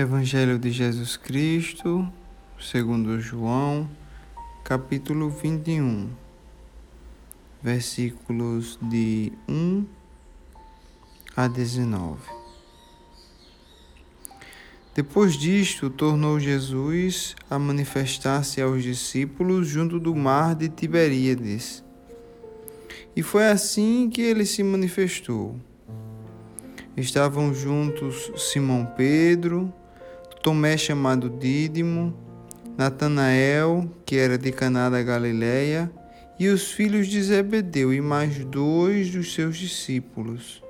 Evangelho de Jesus Cristo, segundo João, capítulo 21, versículos de 1 a 19. Depois disto, tornou Jesus a manifestar-se aos discípulos junto do mar de Tiberíades. E foi assim que ele se manifestou. Estavam juntos Simão Pedro, Tomé chamado Dídimo, Natanael, que era de Caná da Galileia, e os filhos de Zebedeu e mais dois dos seus discípulos.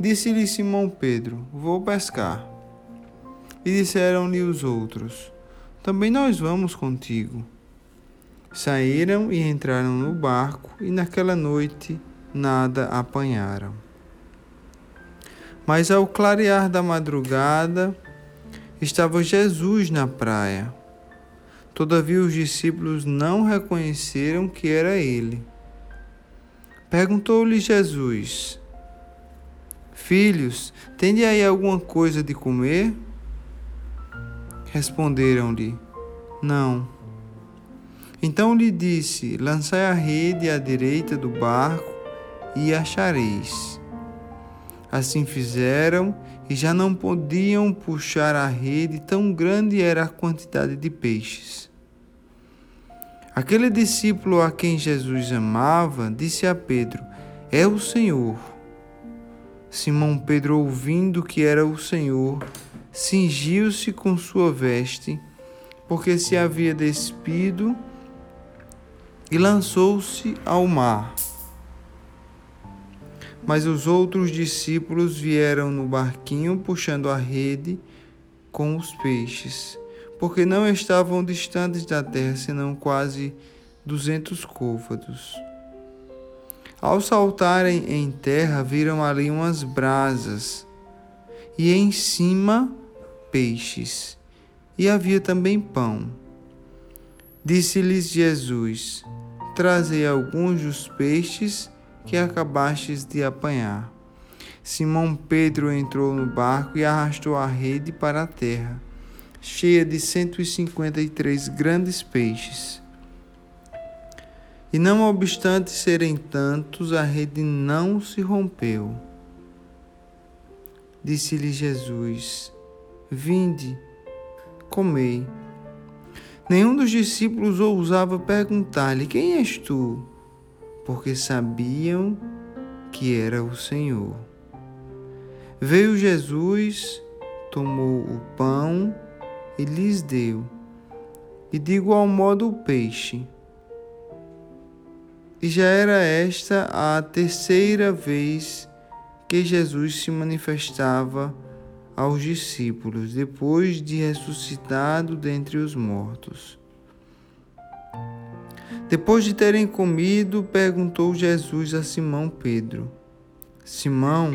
Disse-lhe Simão Pedro: Vou pescar. E disseram-lhe os outros: Também nós vamos contigo. Saíram e entraram no barco, e naquela noite nada apanharam. Mas ao clarear da madrugada, estava Jesus na praia. Todavia os discípulos não reconheceram que era ele. Perguntou-lhe Jesus: Filhos, tende aí alguma coisa de comer? Responderam-lhe: Não. Então lhe disse: Lançai a rede à direita do barco e achareis. Assim fizeram e já não podiam puxar a rede, tão grande era a quantidade de peixes. Aquele discípulo a quem Jesus amava disse a Pedro: É o Senhor. Simão Pedro, ouvindo que era o Senhor, cingiu-se com sua veste, porque se havia despido, e lançou-se ao mar. Mas os outros discípulos vieram no barquinho puxando a rede com os peixes, porque não estavam distantes da terra, senão quase duzentos côvados. Ao saltarem em terra, viram ali umas brasas, e em cima peixes, e havia também pão. Disse-lhes Jesus: Trazei alguns dos peixes que acabastes de apanhar. Simão Pedro entrou no barco e arrastou a rede para a terra, cheia de cento e cinquenta e três grandes peixes. E não obstante serem tantos, a rede não se rompeu. Disse-lhe Jesus: Vinde, comei. Nenhum dos discípulos ousava perguntar-lhe: Quem és tu? Porque sabiam que era o Senhor. Veio Jesus, tomou o pão e lhes deu, e de igual modo o peixe. E já era esta a terceira vez que Jesus se manifestava aos discípulos, depois de ressuscitado dentre os mortos. Depois de terem comido, perguntou Jesus a Simão Pedro: Simão,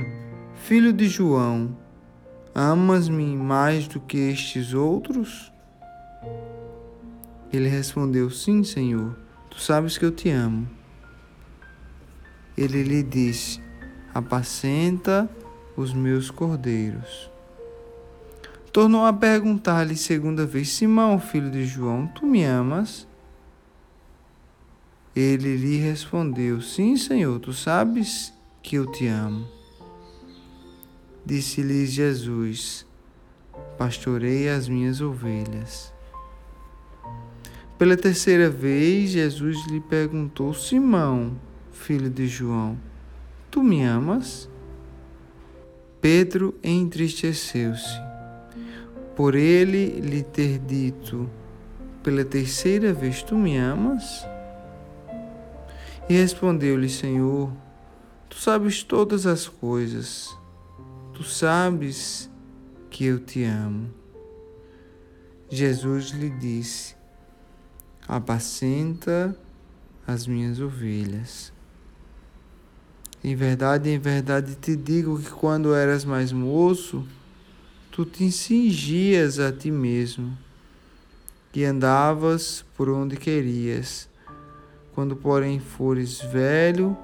filho de João, amas-me mais do que estes outros? Ele respondeu: Sim, Senhor, tu sabes que eu te amo. Ele lhe disse: Apacenta os meus cordeiros. Tornou a perguntar-lhe segunda vez: Simão, filho de João, tu me amas? Ele lhe respondeu: Sim, Senhor, tu sabes que eu te amo. Disse-lhe Jesus: Pastorei as minhas ovelhas. Pela terceira vez, Jesus lhe perguntou: Simão, filho de João, tu me amas? Pedro entristeceu-se por ele lhe ter dito pela terceira vez: Tu me amas? E respondeu-lhe: Senhor, tu sabes todas as coisas, tu sabes que eu te amo. Jesus lhe disse: Apacenta as minhas ovelhas. Em verdade, em verdade te digo que quando eras mais moço, tu te cingias a ti mesmo e andavas por onde querias quando, porém, fores velho,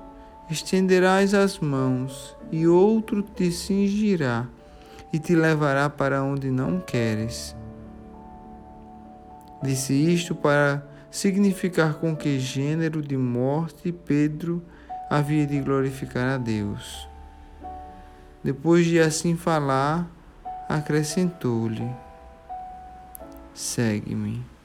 estenderás as mãos, e outro te cingirá e te levará para onde não queres. Disse isto para significar com que gênero de morte Pedro havia de glorificar a Deus. Depois de assim falar, acrescentou-lhe: Segue-me.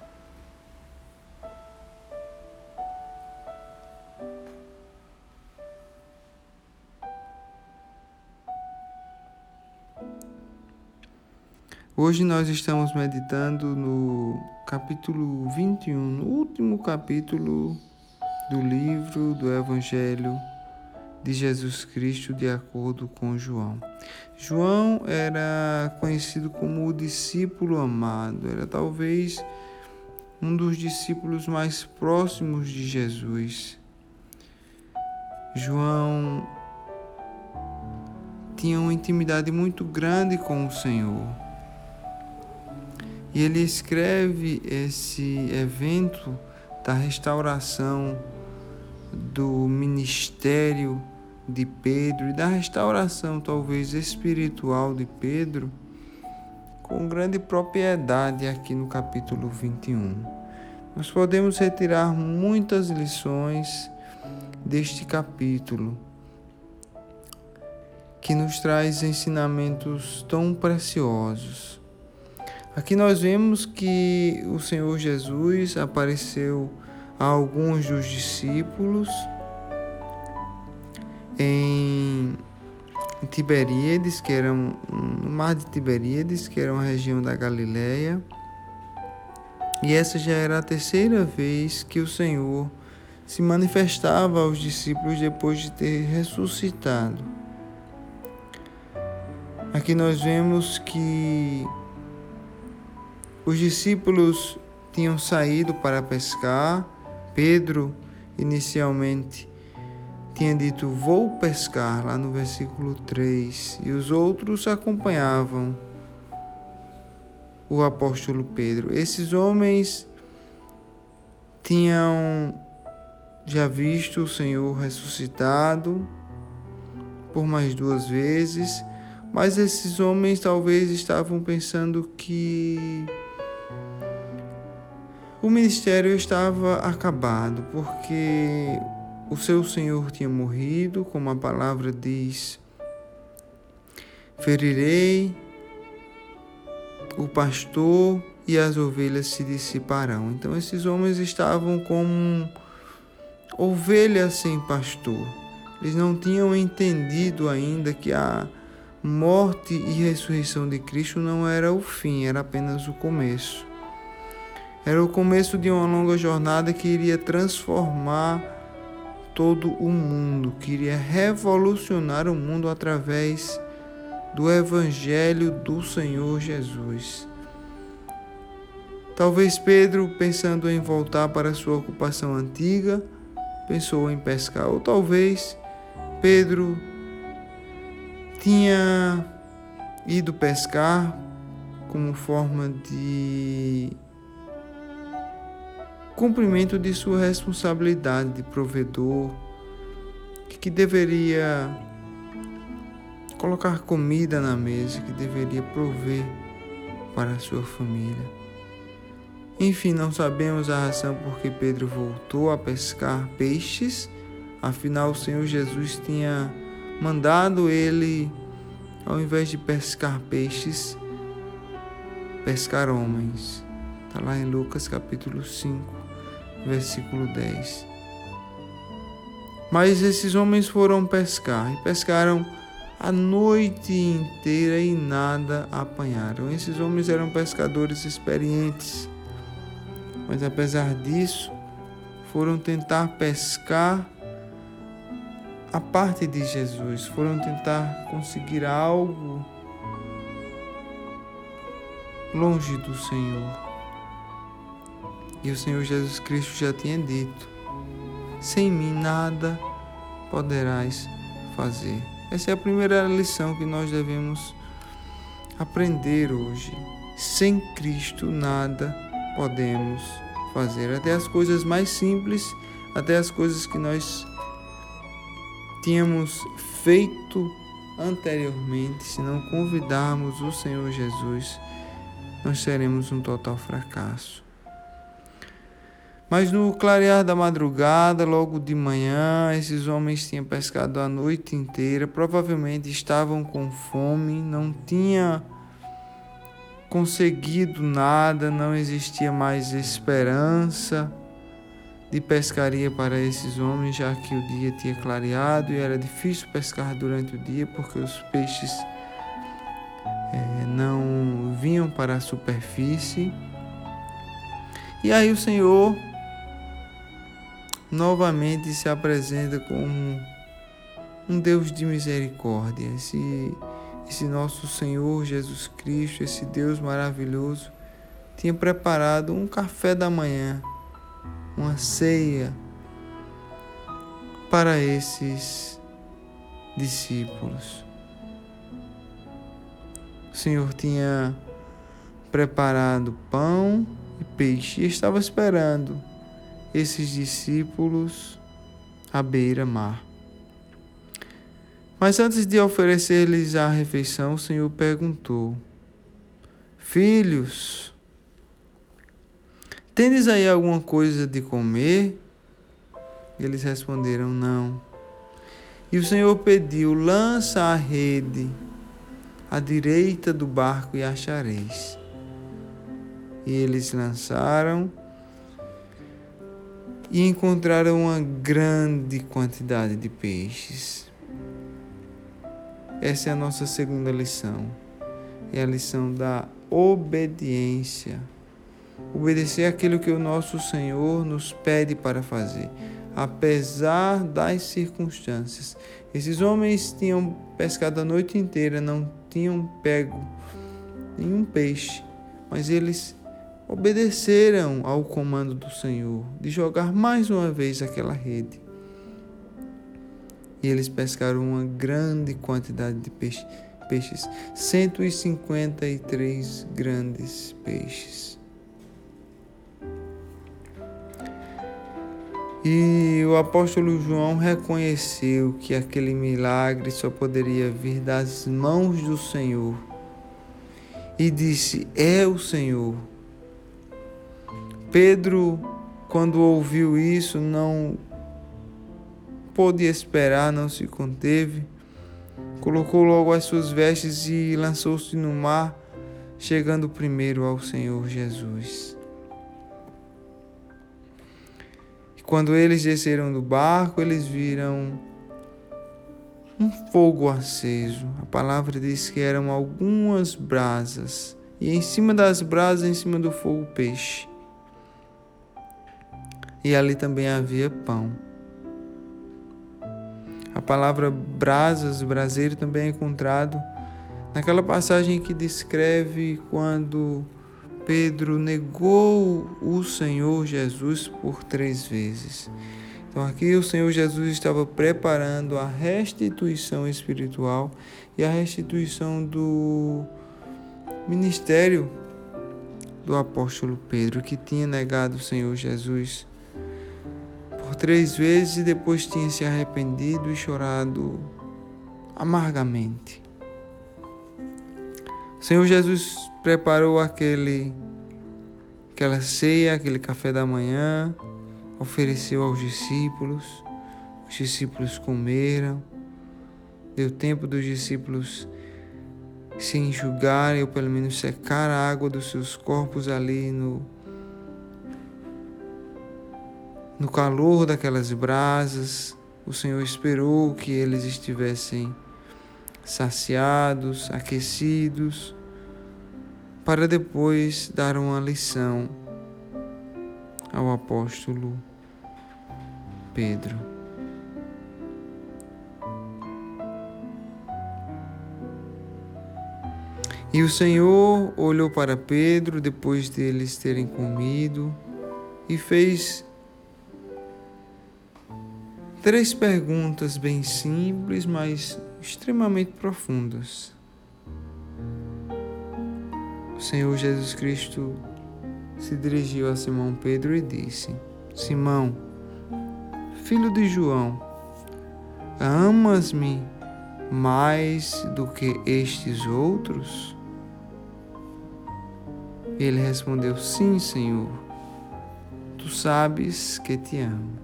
Hoje nós estamos meditando no capítulo 21, no último capítulo do livro do Evangelho de Jesus Cristo de acordo com João. João era conhecido como o discípulo amado, era talvez um dos discípulos mais próximos de Jesus. João tinha uma intimidade muito grande com o Senhor. E ele escreve esse evento da restauração do ministério de Pedro e da restauração, talvez espiritual, de Pedro, com grande propriedade aqui no capítulo 21. Nós podemos retirar muitas lições deste capítulo, que nos traz ensinamentos tão preciosos. Aqui nós vemos que o Senhor Jesus apareceu a alguns dos discípulos em Tiberíades, que era no mar de Tiberíades, que era uma região da Galileia. E essa já era a terceira vez que o Senhor se manifestava aos discípulos depois de ter ressuscitado. Aqui nós vemos que os discípulos tinham saído para pescar. Pedro, inicialmente, tinha dito: Vou pescar, lá no versículo 3, e os outros acompanhavam o apóstolo Pedro. Esses homens tinham já visto o Senhor ressuscitado por mais duas vezes, mas esses homens talvez estavam pensando que o ministério estava acabado, porque o seu senhor tinha morrido, como a palavra diz: ferirei o pastor e as ovelhas se dissiparão. Então, esses homens estavam como ovelhas sem pastor. Eles não tinham entendido ainda que a morte e ressurreição de Cristo não era o fim, era apenas o começo. Era o começo de uma longa jornada que iria transformar todo o mundo, queria revolucionar o mundo através do Evangelho do Senhor Jesus. Talvez Pedro, pensando em voltar para sua ocupação antiga, pensou em pescar, ou talvez Pedro tinha ido pescar como forma de cumprimento de sua responsabilidade de provedor, que deveria colocar comida na mesa, que deveria prover para a sua família. Enfim, não sabemos a razão por que Pedro voltou a pescar peixes, afinal, o Senhor Jesus tinha mandado ele, ao invés de pescar peixes, pescar homens. Está lá em Lucas capítulo 5 versículo 10. Mas esses homens foram pescar e pescaram a noite inteira e nada apanharam. Esses homens eram pescadores experientes, mas apesar disso, foram tentar pescar a parte de Jesus, foram tentar conseguir algo longe do Senhor. E o Senhor Jesus Cristo já tinha dito: sem mim nada poderás fazer. Essa é a primeira lição que nós devemos aprender hoje. Sem Cristo nada podemos fazer. Até as coisas mais simples, até as coisas que nós tínhamos feito anteriormente, se não convidarmos o Senhor Jesus, nós teremos um total fracasso. Mas no clarear da madrugada, logo de manhã, esses homens tinham pescado a noite inteira, provavelmente estavam com fome, não tinha conseguido nada, não existia mais esperança de pescaria para esses homens, já que o dia tinha clareado e era difícil pescar durante o dia porque os peixes é, não vinham para a superfície. E aí o Senhor novamente se apresenta como um Deus de misericórdia. Esse, esse nosso Senhor Jesus Cristo, esse Deus maravilhoso, tinha preparado um café da manhã uma ceia para esses discípulos. O Senhor tinha preparado pão e peixe e estava esperando esses discípulos à beira-mar. Mas antes de oferecer-lhes a refeição, o Senhor perguntou: Filhos, Tendes aí alguma coisa de comer? Eles responderam: Não. E o Senhor pediu: Lança a rede à direita do barco e achareis. E eles lançaram e encontraram uma grande quantidade de peixes. Essa é a nossa segunda lição. É a lição da obediência obedecer aquilo que o nosso Senhor nos pede para fazer, apesar das circunstâncias. Esses homens tinham pescado a noite inteira, não tinham pego nenhum peixe, mas eles obedeceram ao comando do Senhor de jogar mais uma vez aquela rede. E eles pescaram uma grande quantidade de peixe, peixes, 153 grandes peixes. E o apóstolo João reconheceu que aquele milagre só poderia vir das mãos do Senhor. E disse: É o Senhor. Pedro, quando ouviu isso, não pôde esperar, não se conteve. Colocou logo as suas vestes e lançou-se no mar, chegando primeiro ao Senhor Jesus. Quando eles desceram do barco, eles viram um fogo aceso. A palavra diz que eram algumas brasas. E em cima das brasas, em cima do fogo, peixe. E ali também havia pão. A palavra brasas, braseiro, também é encontrado naquela passagem que descreve quando Pedro negou o Senhor Jesus por três vezes. Então, aqui o Senhor Jesus estava preparando a restituição espiritual e a restituição do ministério do apóstolo Pedro, que tinha negado o Senhor Jesus por três vezes e depois tinha se arrependido e chorado amargamente. O Senhor Jesus preparou aquele aquela ceia, aquele café da manhã, ofereceu aos discípulos. Os discípulos comeram. Deu tempo dos discípulos se enxugarem ou pelo menos secar a água dos seus corpos ali no no calor daquelas brasas. O Senhor esperou que eles estivessem saciados, aquecidos para depois dar uma lição ao apóstolo Pedro. E o Senhor olhou para Pedro depois deles terem comido e fez três perguntas bem simples, mas extremamente profundas. Senhor Jesus Cristo se dirigiu a Simão Pedro e disse: Simão, filho de João, amas-me mais do que estes outros? Ele respondeu: Sim, Senhor. Tu sabes que te amo.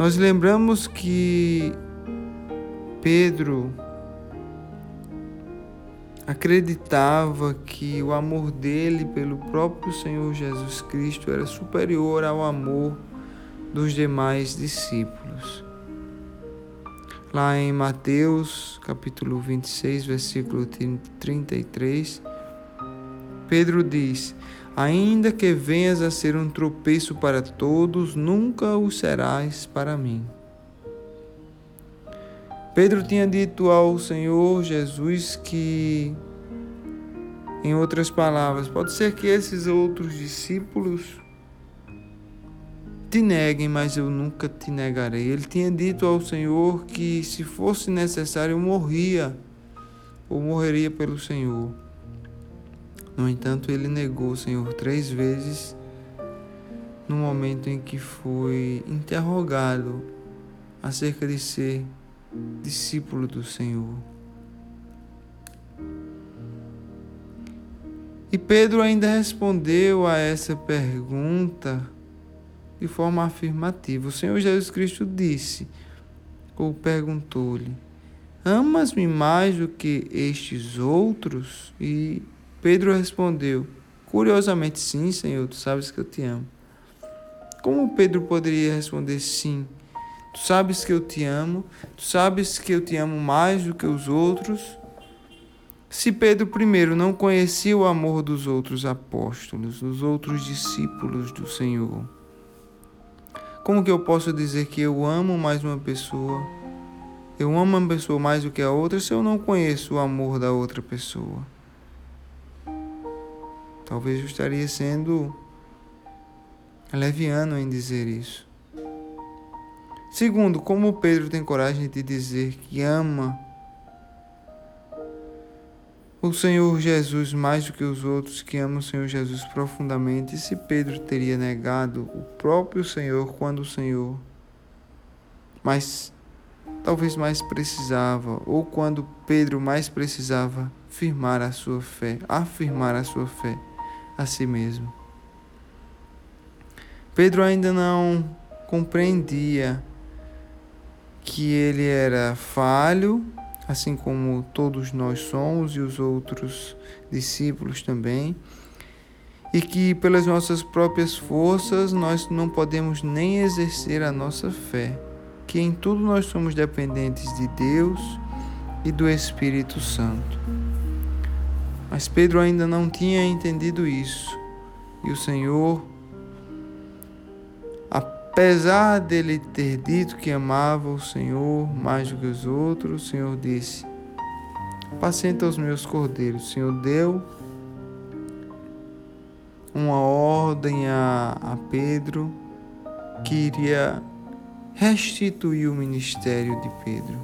Nós lembramos que Pedro acreditava que o amor dele pelo próprio Senhor Jesus Cristo era superior ao amor dos demais discípulos. Lá em Mateus, capítulo 26, versículo 33, Pedro diz: Ainda que venhas a ser um tropeço para todos, nunca o serás para mim. Pedro tinha dito ao Senhor Jesus que, em outras palavras, pode ser que esses outros discípulos te neguem, mas eu nunca te negarei. Ele tinha dito ao Senhor que, se fosse necessário, eu morria ou morreria pelo Senhor. No entanto, ele negou o Senhor três vezes no momento em que foi interrogado acerca de ser discípulo do Senhor. E Pedro ainda respondeu a essa pergunta de forma afirmativa. O Senhor Jesus Cristo disse, ou perguntou-lhe: Amas-me mais do que estes outros? E Pedro respondeu: Curiosamente, sim, Senhor, tu sabes que eu te amo. Como Pedro poderia responder sim? Tu sabes que eu te amo, tu sabes que eu te amo mais do que os outros. Se Pedro primeiro não conhecia o amor dos outros apóstolos, dos outros discípulos do Senhor, como que eu posso dizer que eu amo mais uma pessoa? Eu amo uma pessoa mais do que a outra se eu não conheço o amor da outra pessoa? Talvez eu estaria sendo leviano em dizer isso. Segundo, como Pedro tem coragem de dizer que ama o Senhor Jesus mais do que os outros que amam o Senhor Jesus profundamente? Se Pedro teria negado o próprio Senhor quando o Senhor mais talvez mais precisava, ou quando Pedro mais precisava firmar a sua fé, afirmar a sua fé? A si mesmo. Pedro ainda não compreendia que ele era falho, assim como todos nós somos e os outros discípulos também, e que pelas nossas próprias forças nós não podemos nem exercer a nossa fé, que em tudo nós somos dependentes de Deus e do Espírito Santo. Mas Pedro ainda não tinha entendido isso. E o Senhor, apesar dele ter dito que amava o Senhor mais do que os outros, o Senhor disse: Pacienta os meus cordeiros. O Senhor deu uma ordem a, a Pedro que iria restituir o ministério de Pedro.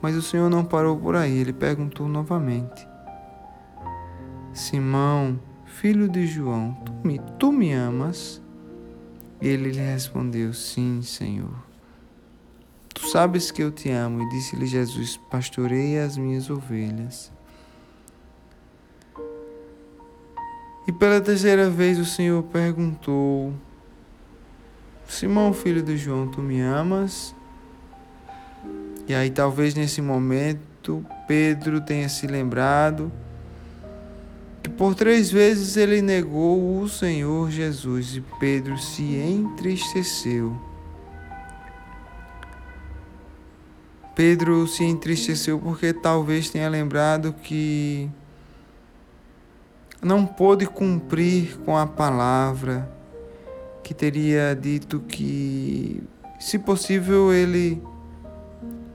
Mas o Senhor não parou por aí, ele perguntou novamente: Simão, filho de João, tu me, tu me amas? Ele lhe respondeu: Sim, Senhor. Tu sabes que eu te amo. E disse-lhe Jesus: Pastorei as minhas ovelhas. E pela terceira vez o Senhor perguntou: Simão, filho de João, tu me amas? E aí, talvez nesse momento, Pedro tenha se lembrado que por três vezes ele negou o Senhor Jesus e Pedro se entristeceu. Pedro se entristeceu porque talvez tenha lembrado que não pôde cumprir com a palavra que teria dito que, se possível, ele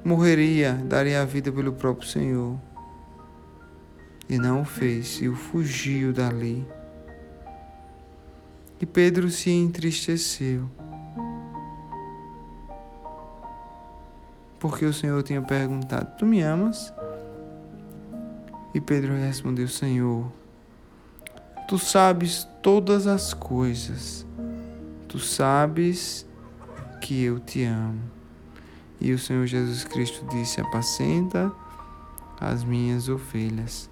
morreria, daria a vida pelo próprio Senhor e não o fez, e o fugiu dali. E Pedro se entristeceu, porque o Senhor tinha perguntado: Tu me amas? E Pedro respondeu: Senhor, tu sabes todas as coisas, tu sabes que eu te amo. E o Senhor Jesus Cristo disse: Apacenta as minhas ovelhas.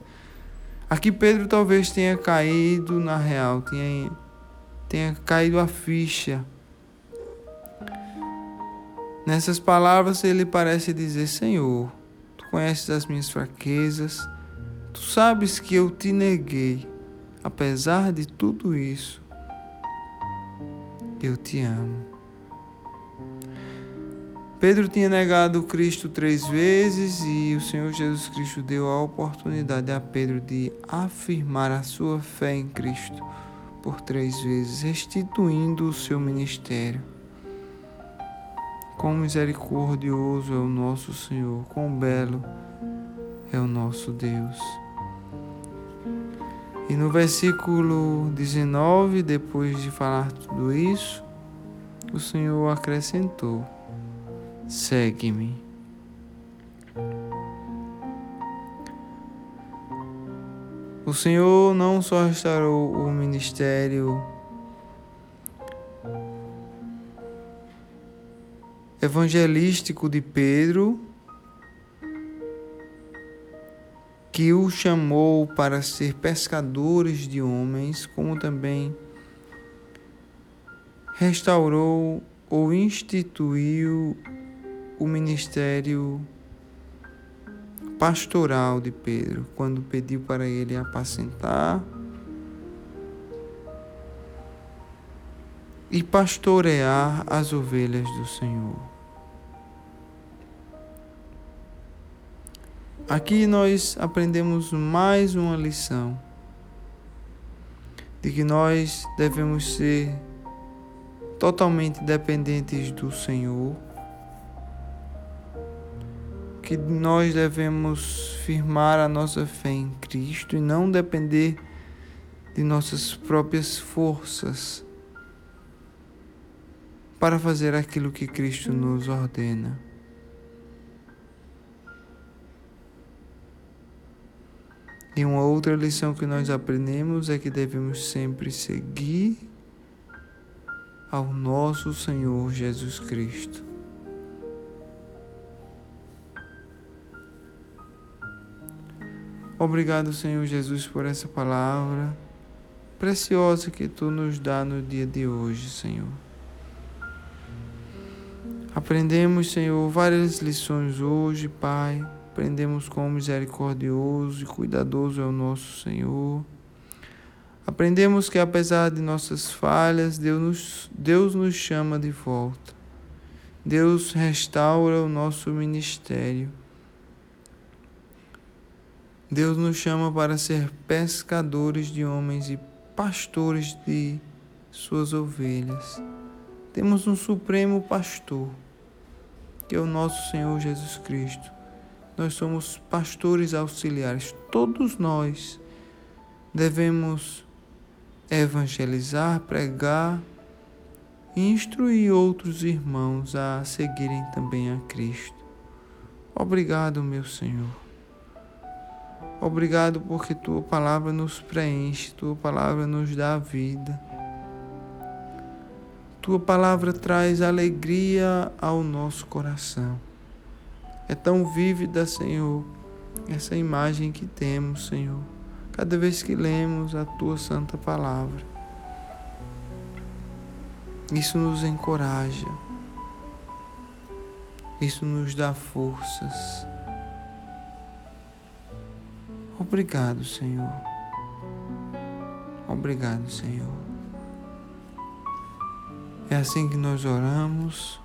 Aqui Pedro talvez tenha caído na real, tenha, tenha caído a ficha. Nessas palavras ele parece dizer: Senhor, tu conheces as minhas fraquezas, tu sabes que eu te neguei. Apesar de tudo isso, eu te amo. Pedro tinha negado Cristo três vezes e o Senhor Jesus Cristo deu a oportunidade a Pedro de afirmar a sua fé em Cristo por três vezes, restituindo o seu ministério. Quão misericordioso é o nosso Senhor, quão belo é o nosso Deus. E no versículo 19, depois de falar tudo isso, o Senhor acrescentou: segue-me. O Senhor não só restaurou o ministério evangelístico de Pedro, que o chamou para ser pescadores de homens, como também restaurou ou instituiu o ministério pastoral de Pedro, quando pediu para ele apacentar e pastorear as ovelhas do Senhor. Aqui nós aprendemos mais uma lição de que nós devemos ser totalmente dependentes do Senhor que nós devemos firmar a nossa fé em Cristo e não depender de nossas próprias forças para fazer aquilo que Cristo nos ordena. E uma outra lição que nós aprendemos é que devemos sempre seguir ao nosso Senhor Jesus Cristo. Obrigado, Senhor Jesus, por essa palavra preciosa que tu nos dá no dia de hoje, Senhor. Aprendemos, Senhor, várias lições hoje, Pai. Aprendemos como misericordioso e cuidadoso é o nosso Senhor. Aprendemos que apesar de nossas falhas, Deus nos, Deus nos chama de volta. Deus restaura o nosso ministério. Deus nos chama para ser pescadores de homens e pastores de suas ovelhas. Temos um supremo pastor, que é o nosso Senhor Jesus Cristo. Nós somos pastores auxiliares. Todos nós devemos evangelizar, pregar e instruir outros irmãos a seguirem também a Cristo. Obrigado, meu Senhor. Obrigado porque tua palavra nos preenche, tua palavra nos dá vida. Tua palavra traz alegria ao nosso coração. É tão vívida, Senhor, essa imagem que temos, Senhor, cada vez que lemos a tua santa palavra. Isso nos encoraja, isso nos dá forças. Obrigado, Senhor. Obrigado, Senhor. É assim que nós oramos,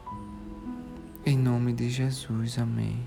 em nome de Jesus. Amém.